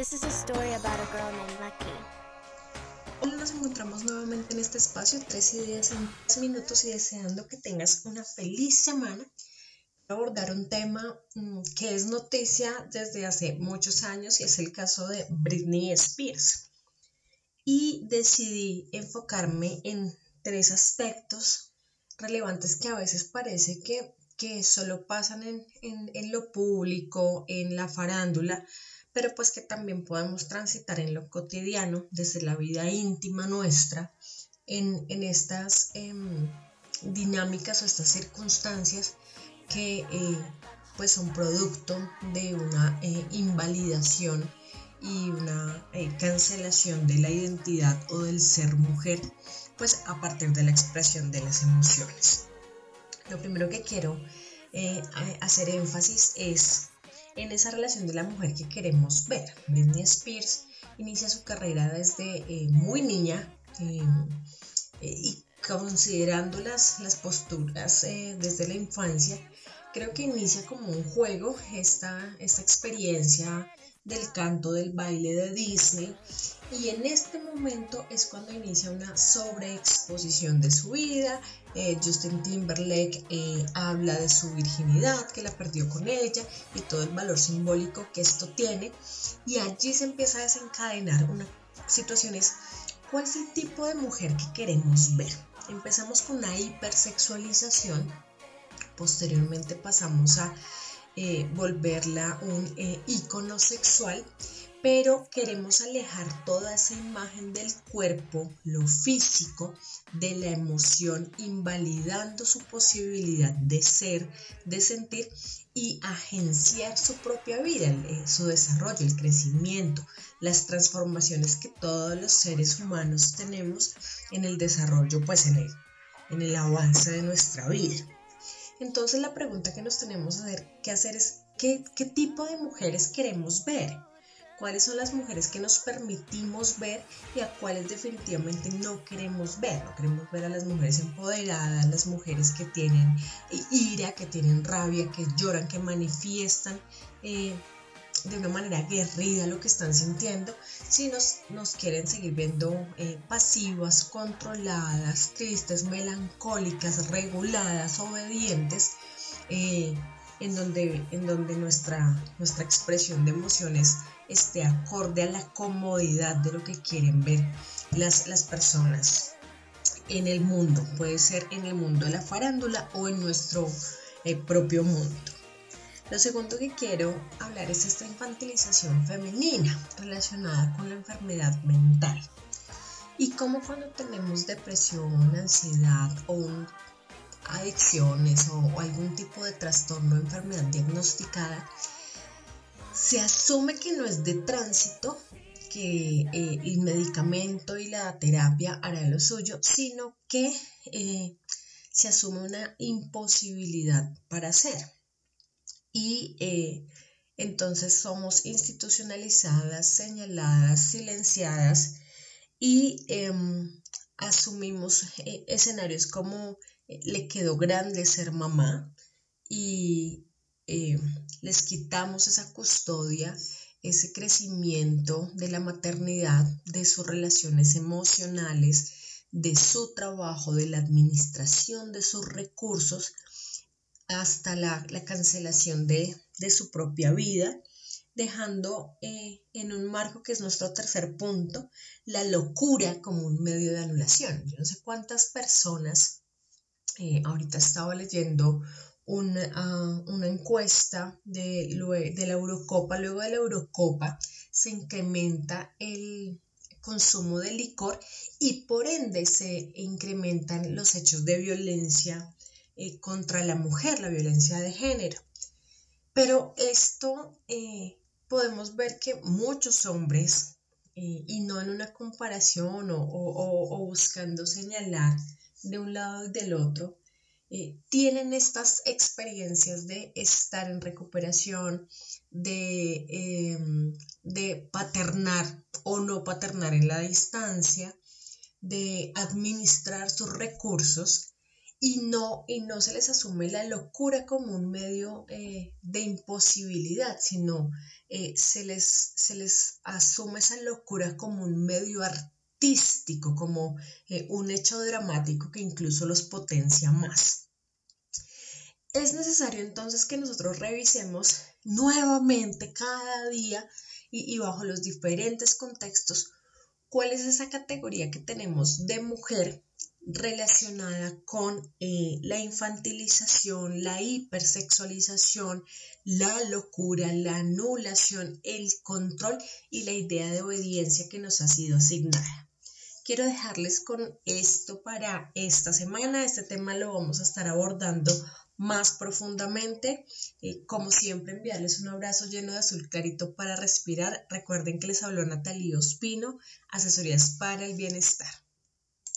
This is a story about a girl named Lucky. Nos encontramos nuevamente en este espacio, 13 días en 3 minutos y deseando que tengas una feliz semana. Abordar un tema mm, que es noticia desde hace muchos años y es el caso de Britney Spears. Y decidí enfocarme en tres aspectos relevantes que a veces parece que, que solo pasan en, en, en lo público, en la farándula, pero pues que también podemos transitar en lo cotidiano, desde la vida íntima nuestra, en, estas em, dinámicas o estas circunstancias que eh, pues son producto de una eh, invalidación y una eh, cancelación de la identidad o del ser mujer, pues a partir de la expresión de las emociones. Lo primero que quiero hacer énfasis es en esa relación de la mujer que queremos ver. Britney Spears inicia su carrera desde eh, muy niña eh, eh, y considerando las, las posturas desde la infancia, creo que inicia como un juego esta, esta experiencia del canto del baile de Disney y en este momento es cuando inicia una sobreexposición de su vida. Eh, Justin Timberlake eh, habla de su virginidad, que la perdió con ella y todo el valor simbólico que esto tiene. Y allí se empieza a desencadenar una situación es, ¿cuál es el tipo de mujer que queremos ver? Empezamos con una hipersexualización, posteriormente pasamos a eh, volverla un icono sexual pero queremos alejar toda esa imagen del cuerpo, lo físico, de la emoción, invalidando su posibilidad de ser, de sentir y agenciar su propia vida, eh, su desarrollo, el crecimiento, las transformaciones que todos los seres humanos tenemos en el desarrollo, pues en el, en el avance de nuestra vida. Entonces la pregunta que nos tenemos que hacer es, ¿qué, tipo de mujeres queremos ver? cuáles son las mujeres que nos permitimos ver y a cuáles definitivamente no queremos ver. No queremos ver a las mujeres empoderadas, las mujeres que tienen ira, que tienen rabia, que lloran, que manifiestan. Eh, de una manera aguerrida lo que están sintiendo, si nos, nos quieren seguir viendo eh, pasivas, controladas, tristes, melancólicas, reguladas, obedientes, eh, en donde, en donde nuestra, nuestra expresión de emociones esté acorde a la comodidad de lo que quieren ver las, las personas en el mundo. Puede ser en el mundo de la farándula o en nuestro eh, propio mundo. Lo segundo que quiero hablar es esta infantilización femenina relacionada con la enfermedad mental. Y cómo cuando tenemos depresión, ansiedad o adicciones o, algún tipo de trastorno o enfermedad diagnosticada, se asume que no es de tránsito, que eh, el medicamento y la terapia hará lo suyo, sino que eh, se asume una imposibilidad para hacer. Y eh, entonces somos institucionalizadas, señaladas, silenciadas y em, asumimos escenarios como le quedó grande ser mamá y eh, les quitamos esa custodia, ese crecimiento de la maternidad, de sus relaciones emocionales, de su trabajo, de la administración de sus recursos, hasta la, cancelación de, su propia vida, dejando eh, en un marco que es nuestro tercer punto, la locura como un medio de anulación. Yo no sé cuántas personas eh, ahorita estaba leyendo una, una encuesta de la Eurocopa. Luego de la Eurocopa se incrementa el consumo de licor y por ende se incrementan los hechos de violencia eh, contra la mujer, la violencia de género. Pero esto eh, podemos ver que muchos hombres, y no en una comparación o buscando señalar de un lado y del otro, eh, tienen estas experiencias de estar en recuperación, de, em, de paternar o no paternar en la distancia, de administrar sus recursos y no, y no se les asume la locura como un medio eh, de imposibilidad, sino eh, se, les, se les asume esa locura como un medio artístico, como eh, un hecho dramático que incluso los potencia más. Es necesario entonces que nosotros revisemos nuevamente cada día y, y bajo los diferentes contextos cuál es esa categoría que tenemos de mujer relacionada con eh, la infantilización, la hipersexualización, la locura, la anulación, el control y la idea de obediencia que nos ha sido asignada. Quiero dejarles con esto para esta semana. Este tema lo vamos a estar abordando más profundamente. Eh, como siempre, enviarles un abrazo lleno de azul clarito para respirar. Recuerden que les habló Natalie Ospino, Asesorías para el Bienestar.